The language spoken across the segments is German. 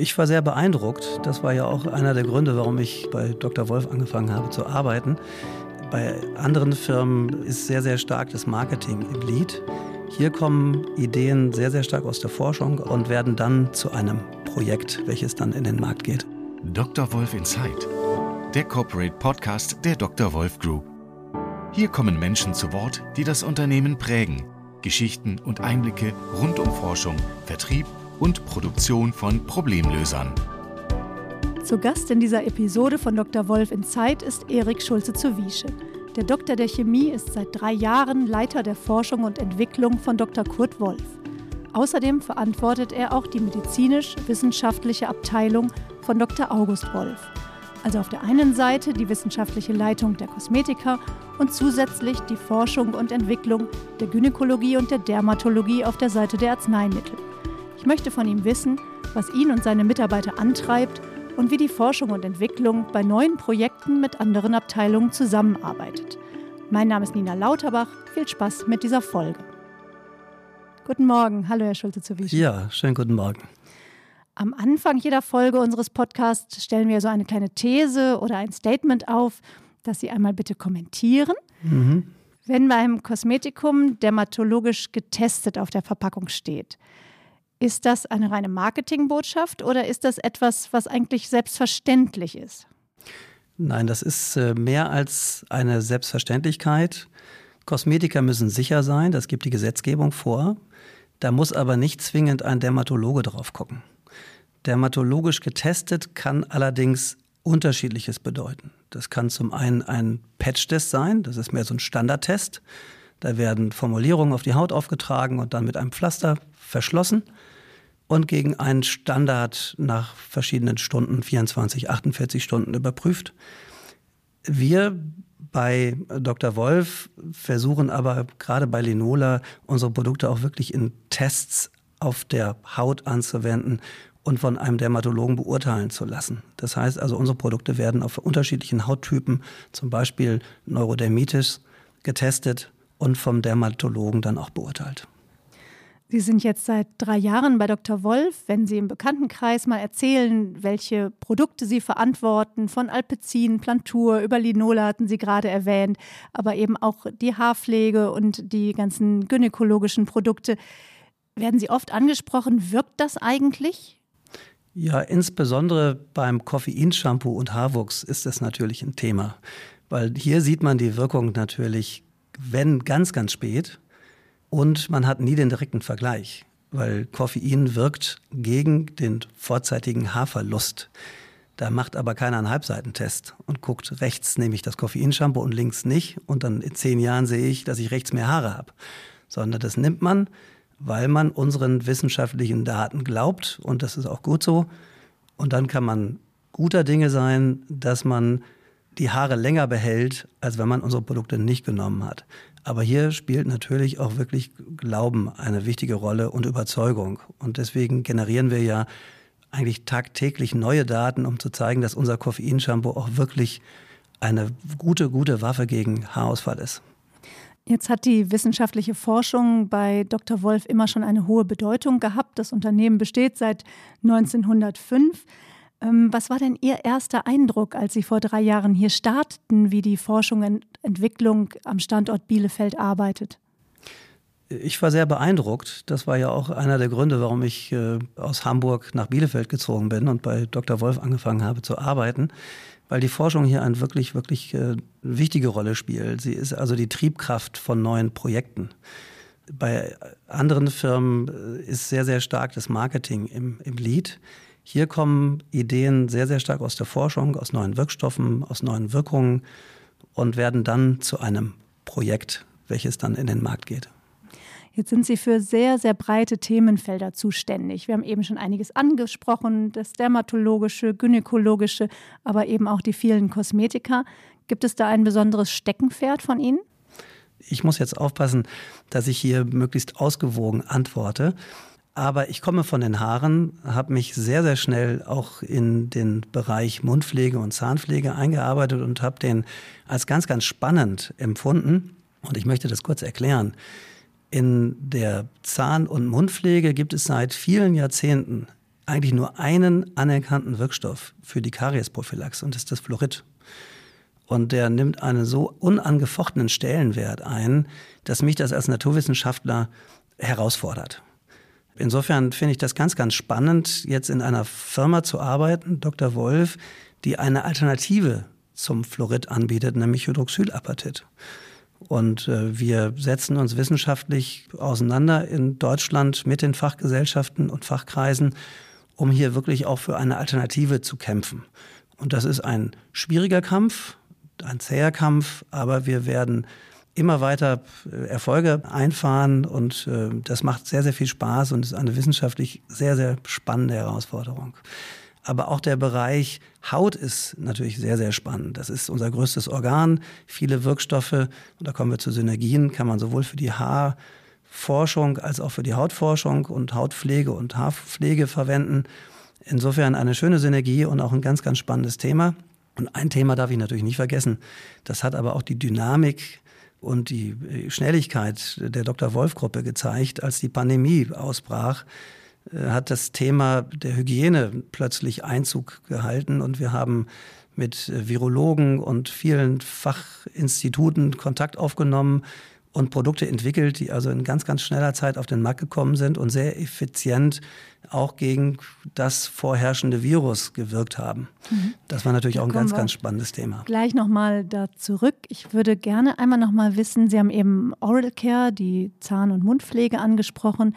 Ich war sehr beeindruckt. Das war ja auch einer der Gründe, warum ich bei Dr. Wolf angefangen habe zu arbeiten. Bei anderen Firmen ist sehr, sehr stark das Marketing im Lead. Hier kommen Ideen sehr, sehr stark aus der Forschung und werden dann zu einem Projekt, welches dann in den Markt geht. Dr. Wolf Insight, der Corporate Podcast der Dr. Wolf Group. Hier kommen Menschen zu Wort, die das Unternehmen prägen. Geschichten und Einblicke rund um Forschung, Vertrieb und Produktion von Problemlösern. Zu Gast in dieser Episode von Dr. Wolf in Zeit ist Erik Schulze zu Wiesche. Der Doktor der Chemie ist seit drei Jahren Leiter der Forschung und Entwicklung von Dr. Kurt Wolf. Außerdem verantwortet er auch die medizinisch-wissenschaftliche Abteilung von Dr. August Wolf. Also auf der einen Seite die wissenschaftliche Leitung der Kosmetika und zusätzlich die Forschung und Entwicklung der Gynäkologie und der Dermatologie auf der Seite der Arzneimittel. Ich möchte von ihm wissen, was ihn und seine Mitarbeiter antreibt und wie die Forschung und Entwicklung bei neuen Projekten mit anderen Abteilungen zusammenarbeitet. Mein Name ist Nina Lauterbach. Viel Spaß mit dieser Folge. Guten Morgen. Hallo, Herr Schulze zu Wiesche. Ja, schönen guten Morgen. Am Anfang jeder Folge unseres Podcasts stellen wir so eine kleine These oder ein Statement auf, das Sie einmal bitte kommentieren. Mhm. Wenn beim Kosmetikum dermatologisch getestet auf der Verpackung steht, ist das eine reine Marketingbotschaft oder ist das etwas, was eigentlich selbstverständlich ist? Nein, das ist äh, mehr als eine Selbstverständlichkeit. Kosmetiker müssen sicher sein, das gibt die Gesetzgebung vor. Da muss aber nicht zwingend ein Dermatologe drauf gucken. Dermatologisch getestet kann allerdings unterschiedliches bedeuten. Das kann zum einen ein Patch-Test sein, das ist mehr so ein Standardtest. Da werden Formulierungen auf die Haut aufgetragen und dann mit einem Pflaster verschlossen und gegen einen Standard nach verschiedenen Stunden, 24, 48 Stunden überprüft. Wir bei Dr. Wolf versuchen aber gerade bei Linola unsere Produkte auch wirklich in Tests auf der Haut anzuwenden und von einem Dermatologen beurteilen zu lassen. Das heißt also, unsere Produkte werden auf unterschiedlichen Hauttypen, zum Beispiel Neurodermitis, getestet und vom Dermatologen dann auch beurteilt. Sie sind jetzt seit drei Jahren bei Dr. Wolf. Wenn Sie im Bekanntenkreis mal erzählen, welche Produkte Sie verantworten, von Alpezin, Plantur, über Linola hatten Sie gerade erwähnt, aber eben auch die Haarpflege und die ganzen gynäkologischen Produkte, werden Sie oft angesprochen. Wirkt das eigentlich? Ja, insbesondere beim Koffeinshampoo und Haarwuchs ist das natürlich ein Thema, weil hier sieht man die Wirkung natürlich, wenn ganz, ganz spät und man hat nie den direkten Vergleich, weil Koffein wirkt gegen den vorzeitigen Haarverlust. Da macht aber keiner einen Halbseitentest und guckt rechts nehme ich das Koffeinshampoo und links nicht und dann in zehn Jahren sehe ich, dass ich rechts mehr Haare habe. Sondern das nimmt man, weil man unseren wissenschaftlichen Daten glaubt und das ist auch gut so. Und dann kann man guter Dinge sein, dass man die Haare länger behält, als wenn man unsere Produkte nicht genommen hat. Aber hier spielt natürlich auch wirklich Glauben eine wichtige Rolle und Überzeugung. Und deswegen generieren wir ja eigentlich tagtäglich neue Daten, um zu zeigen, dass unser Koffeinshampoo auch wirklich eine gute, gute Waffe gegen Haarausfall ist. Jetzt hat die wissenschaftliche Forschung bei Dr. Wolf immer schon eine hohe Bedeutung gehabt. Das Unternehmen besteht seit 1905. Ähm, was war denn Ihr erster Eindruck, als Sie vor drei Jahren hier starteten, wie die Forschung Entwicklung am Standort Bielefeld arbeitet? Ich war sehr beeindruckt. Das war ja auch einer der Gründe, warum ich äh, aus Hamburg nach Bielefeld gezogen bin und bei Dr. Wolf angefangen habe zu arbeiten, weil die Forschung hier eine wirklich, wirklich äh, wichtige Rolle spielt. Sie ist also die Triebkraft von neuen Projekten. Bei anderen Firmen äh, ist sehr, sehr stark das Marketing im, im Lead. Hier kommen Ideen sehr, sehr stark aus der Forschung, aus neuen Wirkstoffen, aus neuen Wirkungen und werden dann zu einem Projekt, welches dann in den Markt geht. Jetzt sind Sie für sehr, sehr breite Themenfelder zuständig. Wir haben eben schon einiges angesprochen, das dermatologische, gynäkologische, aber eben auch die vielen Kosmetika. Gibt es da ein besonderes Steckenpferd von Ihnen? Ich muss jetzt aufpassen, dass ich hier möglichst ausgewogen antworte. Aber ich komme von den Haaren, habe mich sehr, sehr schnell auch in den Bereich Mundpflege und Zahnpflege eingearbeitet und habe den als ganz, ganz spannend empfunden. Und ich möchte das kurz erklären. In der Zahn- und Mundpflege gibt es seit vielen Jahrzehnten eigentlich nur einen anerkannten Wirkstoff für die Kariesprophylaxe und das ist das Fluorid. Und der nimmt einen so unangefochtenen Stellenwert ein, dass mich das als Naturwissenschaftler herausfordert. Insofern finde ich das ganz, ganz spannend, jetzt in einer Firma zu arbeiten, Dr. Wolf, die eine Alternative zum Fluorid anbietet, nämlich Hydroxylapatit. Und äh, wir setzen uns wissenschaftlich auseinander in Deutschland mit den Fachgesellschaften und Fachkreisen, um hier wirklich auch für eine Alternative zu kämpfen. Und das ist ein schwieriger Kampf, ein zäher Kampf, aber wir werden immer weiter äh, Erfolge einfahren und äh, das macht sehr, sehr viel Spaß und ist eine wissenschaftlich sehr, sehr spannende Herausforderung. Aber auch der Bereich Haut ist natürlich sehr, sehr spannend. Das ist unser größtes Organ. Viele Wirkstoffe, und da kommen wir zu Synergien, kann man sowohl für die Haarforschung als auch für die Hautforschung und Hautpflege und Haarpflege verwenden. Insofern eine schöne Synergie und auch ein ganz, ganz spannendes Thema. Und ein Thema darf ich natürlich nicht vergessen. Das hat aber auch die Dynamik und die Schnelligkeit der Dr. Wolf-Gruppe gezeigt, als die Pandemie ausbrach äh, hat das Thema der Hygiene plötzlich Einzug gehalten und wir haben mit äh, Virologen und vielen Fachinstituten Kontakt aufgenommen und Produkte entwickelt, die also in ganz, ganz schneller Zeit auf den Markt gekommen sind und sehr effizient auch gegen das vorherrschende Virus gewirkt haben. Mhm. Das war natürlich da auch ein ganz, ganz spannendes Thema. Gleich nochmal da zurück. Ich würde gerne einmal nochmal wissen, Sie haben eben Oral Care, die Zahn- und Mundpflege angesprochen.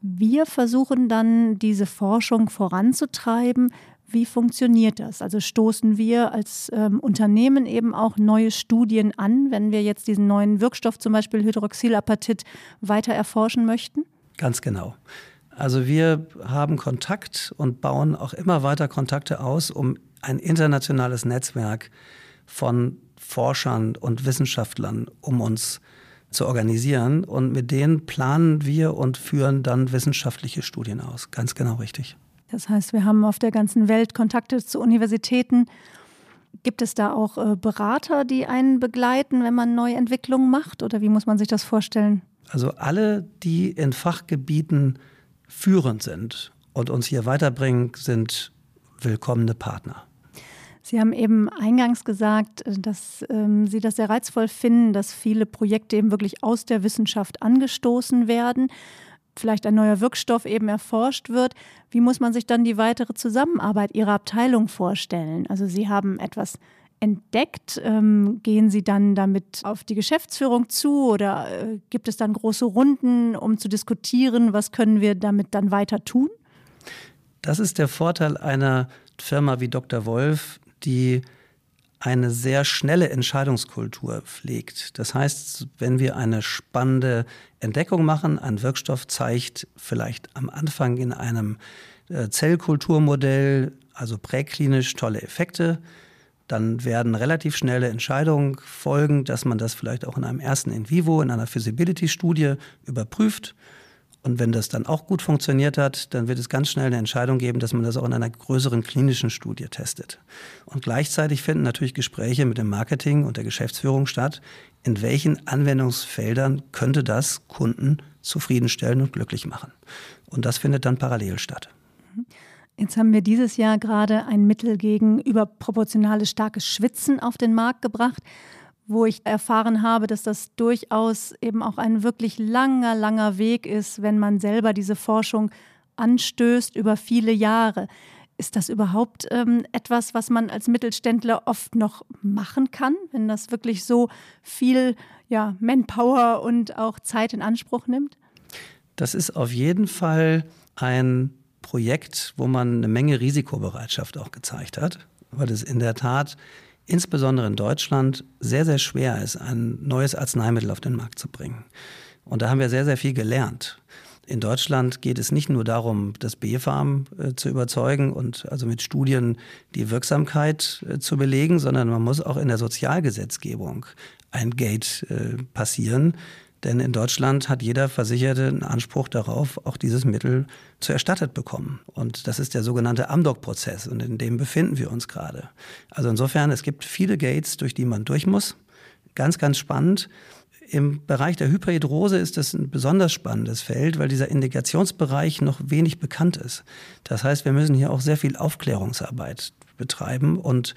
Wir versuchen dann diese Forschung voranzutreiben. Wie funktioniert das? Also stoßen wir als ähm, Unternehmen eben auch neue Studien an, wenn wir jetzt diesen neuen Wirkstoff, zum Beispiel Hydroxylapatit, weiter erforschen möchten? Ganz genau. Also wir haben Kontakt und bauen auch immer weiter Kontakte aus, um ein internationales Netzwerk von Forschern und Wissenschaftlern um uns zu zu organisieren. Und mit denen planen wir und führen dann wissenschaftliche Studien aus. Ganz genau richtig. Das heißt, wir haben auf der ganzen Welt Kontakte zu Universitäten. Gibt es da auch äh, Berater, die einen begleiten, wenn man neue Entwicklungen macht? Oder wie muss man sich das vorstellen? Also alle, die in Fachgebieten führend sind und uns hier weiterbringen, sind willkommene Partner. Sie haben eben eingangs gesagt, äh, dass ähm, Sie das sehr reizvoll finden, dass viele Projekte eben wirklich aus der Wissenschaft angestoßen werden, vielleicht ein neuer Wirkstoff eben erforscht wird. Wie muss man sich dann die weitere Zusammenarbeit Ihrer Abteilung vorstellen? Also Sie haben etwas entdeckt? Ähm, gehen Sie dann damit auf die Geschäftsführung zu oder äh, gibt es dann große Runden, um zu diskutieren, was können wir damit dann weiter tun? Das ist der Vorteil einer Firma wie Dr. Wolf, die eine sehr schnelle Entscheidungskultur pflegt. Das heißt, wenn wir eine spannende Entdeckung machen, ein Wirkstoff zeigt vielleicht am Anfang in einem äh, Zellkulturmodell, also präklinisch tolle Effekte, dann werden relativ schnelle Entscheidungen folgen, dass man das vielleicht auch in einem ersten In vivo, in einer Feasibility-Studie überprüft und wenn das dann auch gut funktioniert hat, dann wird es ganz schnell eine Entscheidung geben, dass man das auch in einer größeren klinischen Studie testet. Und gleichzeitig finden natürlich Gespräche mit dem Marketing und der Geschäftsführung statt. In welchen Anwendungsfeldern könnte das Kunden zufriedenstellen und glücklich machen? Und das findet dann parallel statt. Jetzt haben wir dieses Jahr gerade ein Mittel gegen überproportionales starkes Schwitzen auf den Markt gebracht wo ich erfahren habe, dass das durchaus eben auch ein wirklich langer, langer Weg ist, wenn man selber diese Forschung anstößt über viele Jahre. Ist das überhaupt ähm, etwas, was man als Mittelständler oft noch machen kann, wenn das wirklich so viel ja, Manpower und auch Zeit in Anspruch nimmt? Das ist auf jeden Fall ein Projekt, wo man eine Menge Risikobereitschaft auch gezeigt hat, weil es in der Tat insbesondere in Deutschland sehr, sehr schwer ist, ein neues Arzneimittel auf den Markt zu bringen. Und da haben wir sehr, sehr viel gelernt. In Deutschland geht es nicht nur darum, das B-Farm äh, zu überzeugen und also mit Studien die Wirksamkeit äh, zu belegen, sondern man muss auch in der Sozialgesetzgebung ein Gate äh, passieren, denn in Deutschland hat jeder Versicherte einen Anspruch darauf, auch dieses Mittel zu erstattet bekommen. Und das ist der sogenannte Amdoc-Prozess und in dem befinden wir uns gerade. Also insofern, es gibt viele Gates, durch die man durch muss. Ganz, ganz spannend. Im Bereich der Hyperhidrose ist das ein besonders spannendes Feld, weil dieser Indikationsbereich noch wenig bekannt ist. Das heißt, wir müssen hier auch sehr viel Aufklärungsarbeit betreiben und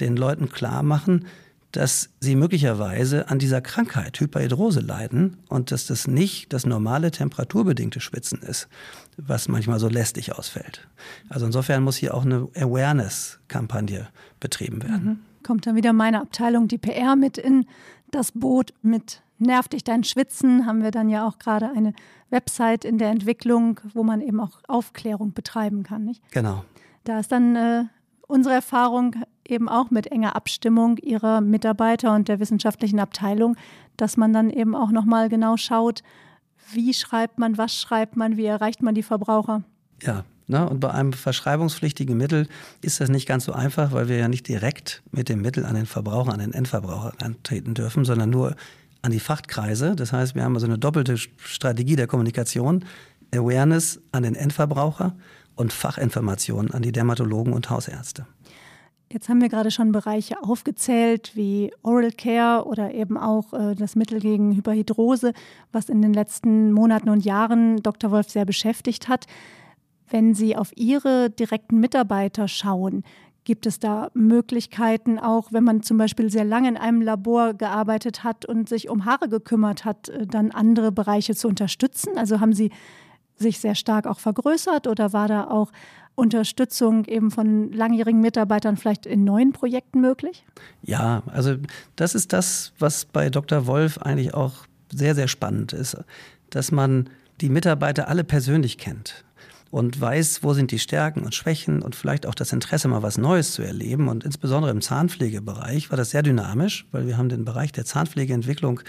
den Leuten klar machen, dass sie möglicherweise an dieser Krankheit Hyperhidrose leiden und dass das nicht das normale temperaturbedingte Schwitzen ist, was manchmal so lästig ausfällt. Also insofern muss hier auch eine Awareness-Kampagne betrieben werden. Mhm. Kommt dann wieder meine Abteilung, die PR, mit in das Boot mit Nervt dich dein Schwitzen, haben wir dann ja auch gerade eine Website in der Entwicklung, wo man eben auch Aufklärung betreiben kann. Nicht? Genau. Da ist dann äh, unsere Erfahrung eben auch mit enger Abstimmung ihrer Mitarbeiter und der wissenschaftlichen Abteilung, dass man dann eben auch nochmal genau schaut, wie schreibt man, was schreibt man, wie erreicht man die Verbraucher. Ja, ne, und bei einem verschreibungspflichtigen Mittel ist das nicht ganz so einfach, weil wir ja nicht direkt mit dem Mittel an den Verbraucher, an den Endverbraucher antreten dürfen, sondern nur an die Fachkreise. Das heißt, wir haben also eine doppelte Strategie der Kommunikation. Awareness an den Endverbraucher und Fachinformationen an die Dermatologen und Hausärzte. Jetzt haben wir gerade schon Bereiche aufgezählt, wie Oral Care oder eben auch äh, das Mittel gegen Hyperhidrose, was in den letzten Monaten und Jahren Dr. Wolf sehr beschäftigt hat. Wenn Sie auf Ihre direkten Mitarbeiter schauen, gibt es da Möglichkeiten, auch wenn man zum Beispiel sehr lange in einem Labor gearbeitet hat und sich um Haare gekümmert hat, äh, dann andere Bereiche zu unterstützen? Also haben Sie sich sehr stark auch vergrößert oder war da auch Unterstützung eben von langjährigen Mitarbeitern vielleicht in neuen Projekten möglich? Ja, also das ist das, was bei Dr. Wolf eigentlich auch sehr, sehr spannend ist, dass man die Mitarbeiter alle persönlich kennt und weiß, wo sind die Stärken und Schwächen und vielleicht auch das Interesse, mal was Neues zu erleben. Und insbesondere im Zahnpflegebereich war das sehr dynamisch, weil wir haben den Bereich der Zahnpflegeentwicklung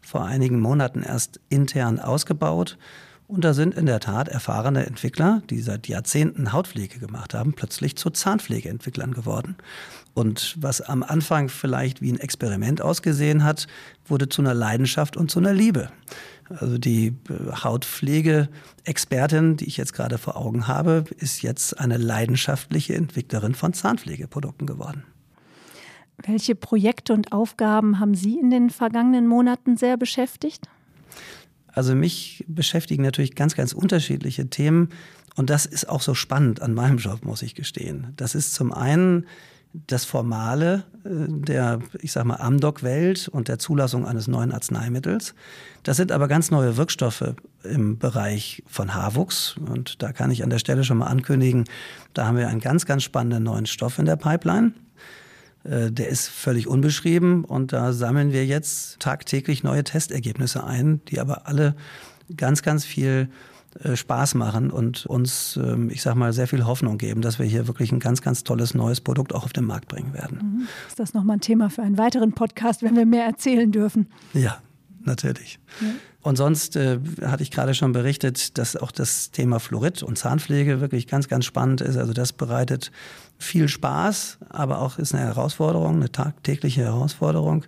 vor einigen Monaten erst intern ausgebaut und da sind in der Tat erfahrene Entwickler, die seit Jahrzehnten Hautpflege gemacht haben, plötzlich zu Zahnpflegeentwicklern geworden. Und was am Anfang vielleicht wie ein Experiment ausgesehen hat, wurde zu einer Leidenschaft und zu einer Liebe. Also die äh, Hautpflege-Expertin, die ich jetzt gerade vor Augen habe, ist jetzt eine leidenschaftliche Entwicklerin von Zahnpflegeprodukten geworden. Welche Projekte und Aufgaben haben Sie in den vergangenen Monaten sehr beschäftigt? Also mich beschäftigen natürlich ganz, ganz unterschiedliche Themen. Und das ist auch so spannend an meinem Job, muss ich gestehen. Das ist zum einen das Formale äh, der, ich sag mal, Amdoc-Welt und der Zulassung eines neuen Arzneimittels. Das sind aber ganz neue Wirkstoffe im Bereich von Haarwuchs. Und da kann ich an der Stelle schon mal ankündigen, da haben wir einen ganz, ganz spannenden neuen Stoff in der Pipeline. Äh, der ist völlig unbeschrieben und da sammeln wir jetzt tagtäglich neue Testergebnisse ein, die aber alle ganz, ganz viel äh, Spaß machen und uns, ähm, ich sag mal, sehr viel Hoffnung geben, dass wir hier wirklich ein ganz, ganz tolles neues Produkt auch auf den Markt bringen werden. Mhm. Ist das nochmal ein Thema für einen weiteren Podcast, wenn wir mehr erzählen dürfen? Ja, natürlich. Ja. Und sonst äh, hatte ich gerade schon berichtet, dass auch das Thema Fluorid und Zahnpflege wirklich ganz, ganz spannend ist. Also das bereitet viel Spaß, aber auch ist eine Herausforderung, eine tagtägliche Herausforderung.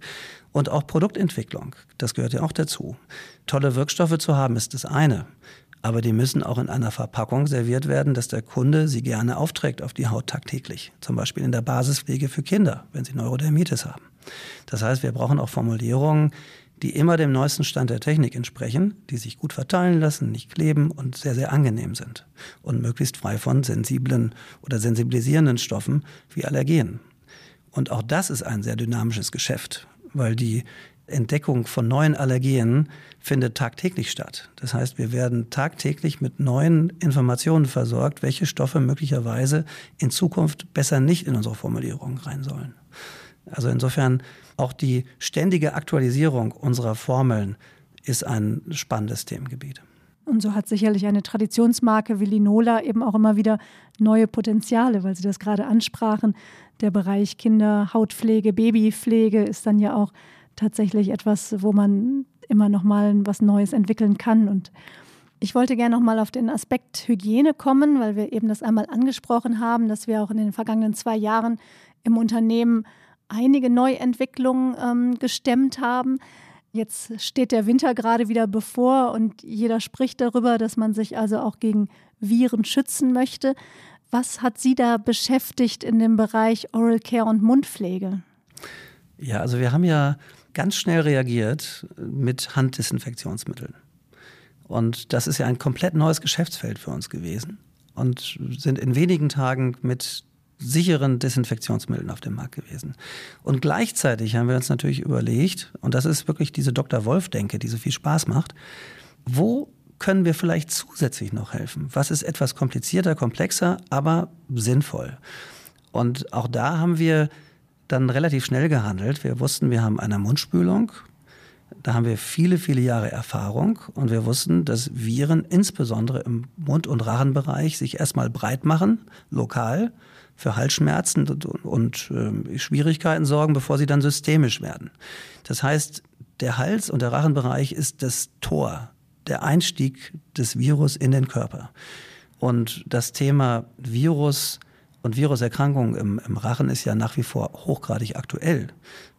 Und auch Produktentwicklung, das gehört ja auch dazu. Tolle Wirkstoffe zu haben ist das eine. Aber die müssen auch in einer Verpackung serviert werden, dass der Kunde sie gerne aufträgt auf die Haut tagtäglich. Zum Beispiel in der Basispflege für Kinder, wenn sie Neurodermitis haben. Das heißt, wir brauchen auch Formulierungen, die immer dem neuesten Stand der Technik entsprechen, die sich gut verteilen lassen, nicht kleben und sehr, sehr angenehm sind und möglichst frei von sensiblen oder sensibilisierenden Stoffen wie Allergenen. Und auch das ist ein sehr dynamisches Geschäft, weil die Entdeckung von neuen Allergenen findet tagtäglich statt. Das heißt, wir werden tagtäglich mit neuen Informationen versorgt, welche Stoffe möglicherweise in Zukunft besser nicht in unsere Formulierung rein sollen. Also insofern auch die ständige Aktualisierung unserer Formeln ist ein spannendes Themengebiet. Und so hat sicherlich eine Traditionsmarke wie Linola eben auch immer wieder neue Potenziale, weil Sie das gerade ansprachen. Der Bereich Kinderhautpflege, Babypflege ist dann ja auch tatsächlich etwas, wo man immer noch mal was Neues entwickeln kann. Und ich wollte gerne noch mal auf den Aspekt Hygiene kommen, weil wir eben das einmal angesprochen haben, dass wir auch in den vergangenen zwei Jahren im Unternehmen einige Neuentwicklungen ähm, gestemmt haben. Jetzt steht der Winter gerade wieder bevor und jeder spricht darüber, dass man sich also auch gegen Viren schützen möchte. Was hat Sie da beschäftigt in dem Bereich Oral Care und Mundpflege? Ja, also wir haben ja ganz schnell reagiert mit Handdesinfektionsmitteln. Und das ist ja ein komplett neues Geschäftsfeld für uns gewesen und sind in wenigen Tagen mit sicheren Desinfektionsmitteln auf dem Markt gewesen. Und gleichzeitig haben wir uns natürlich überlegt, und das ist wirklich diese Dr. Wolf-Denke, die so viel Spaß macht, wo können wir vielleicht zusätzlich noch helfen? Was ist etwas komplizierter, komplexer, aber sinnvoll? Und auch da haben wir dann relativ schnell gehandelt. Wir wussten, wir haben eine Mundspülung. Da haben wir viele, viele Jahre Erfahrung und wir wussten, dass Viren insbesondere im Mund- und Rachenbereich sich erstmal breit machen, lokal, für Halsschmerzen und, und äh, Schwierigkeiten sorgen, bevor sie dann systemisch werden. Das heißt, der Hals- und der Rachenbereich ist das Tor, der Einstieg des Virus in den Körper. Und das Thema Virus und Viruserkrankungen im, im Rachen ist ja nach wie vor hochgradig aktuell.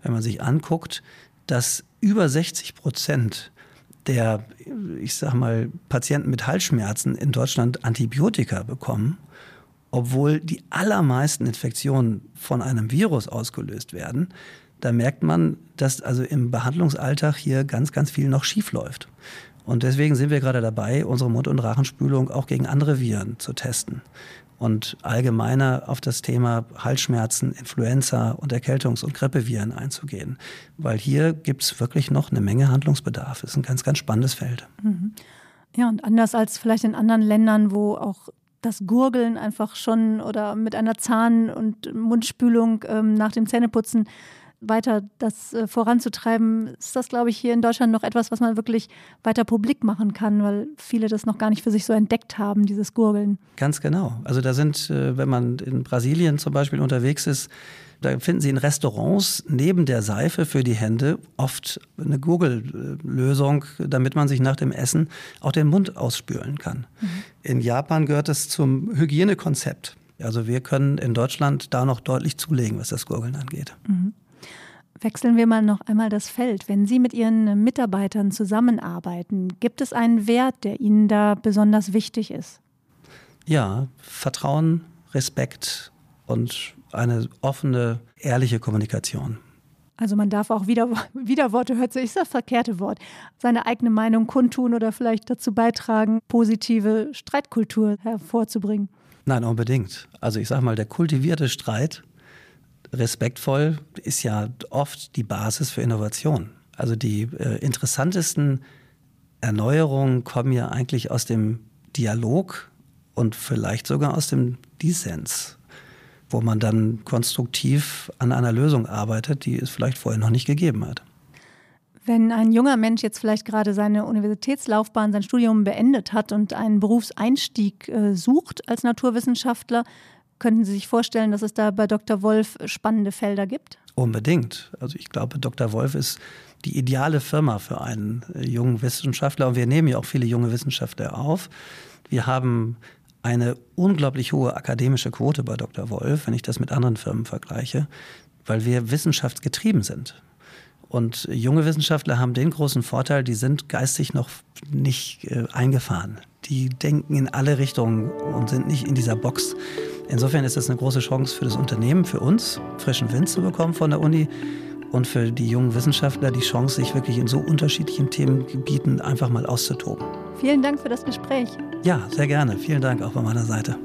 Wenn man sich anguckt, dass über 60 Prozent der, ich sag mal, Patienten mit Halsschmerzen in Deutschland Antibiotika bekommen, obwohl die allermeisten Infektionen von einem Virus ausgelöst werden, da merkt man, dass also im Behandlungsalltag hier ganz, ganz viel noch schief läuft. Und deswegen sind wir gerade dabei, unsere Mund- und Rachenspülung auch gegen andere Viren zu testen und allgemeiner auf das Thema Halsschmerzen, Influenza und Erkältungs- und Grippeviren einzugehen. Weil hier gibt es wirklich noch eine Menge Handlungsbedarf. Es ist ein ganz, ganz spannendes Feld. Mhm. Ja, und anders als vielleicht in anderen Ländern, wo auch das Gurgeln einfach schon oder mit einer Zahn- und Mundspülung ähm, nach dem Zähneputzen weiter das äh, voranzutreiben, ist das, glaube ich, hier in Deutschland noch etwas, was man wirklich weiter publik machen kann, weil viele das noch gar nicht für sich so entdeckt haben, dieses Gurgeln. Ganz genau. Also da sind, äh, wenn man in Brasilien zum Beispiel unterwegs ist, da finden Sie in Restaurants neben der Seife für die Hände oft eine Gurgellösung, damit man sich nach dem Essen auch den Mund ausspülen kann. Mhm. In Japan gehört es zum Hygienekonzept. Also wir können in Deutschland da noch deutlich zulegen, was das Gurgeln angeht. Mhm. Wechseln wir mal noch einmal das Feld. Wenn Sie mit Ihren Mitarbeitern zusammenarbeiten, gibt es einen Wert, der Ihnen da besonders wichtig ist? Ja, Vertrauen, Respekt und eine offene, ehrliche Kommunikation. Also man darf auch wieder, Widerworte hört sich ist das verkehrte Wort, seine eigene Meinung kundtun oder vielleicht dazu beitragen, positive Streitkultur hervorzubringen. Nein, unbedingt. Also ich sage mal, der kultivierte Streit respektvoll ist ja oft die Basis für Innovation. Also die äh, interessantesten Erneuerungen kommen ja eigentlich aus dem Dialog und vielleicht sogar aus dem Dissens, wo man dann konstruktiv an einer Lösung arbeitet, die es vielleicht vorher noch nicht gegeben hat. Wenn ein junger Mensch jetzt vielleicht gerade seine Universitätslaufbahn, sein Studium beendet hat und einen Berufseinstieg äh, sucht als Naturwissenschaftler, Könnten Sie sich vorstellen, dass es da bei Dr. Wolf spannende Felder gibt? Unbedingt. Also ich glaube, Dr. Wolf ist die ideale Firma für einen äh, jungen Wissenschaftler. Und wir nehmen ja auch viele junge Wissenschaftler auf. Wir haben eine unglaublich hohe akademische Quote bei Dr. Wolf, wenn ich das mit anderen Firmen vergleiche, weil wir wissenschaftsgetrieben sind. Und junge Wissenschaftler haben den großen Vorteil, die sind geistig noch nicht äh, eingefahren. Die denken in alle Richtungen und sind nicht in dieser Box Insofern ist das eine große Chance für das Unternehmen, für uns, frischen Wind zu bekommen von der Uni und für die jungen Wissenschaftler die Chance, sich wirklich in so unterschiedlichen Themengebieten einfach mal auszutoben. Vielen Dank für das Gespräch. Ja, sehr gerne. Vielen Dank auch von meiner Seite.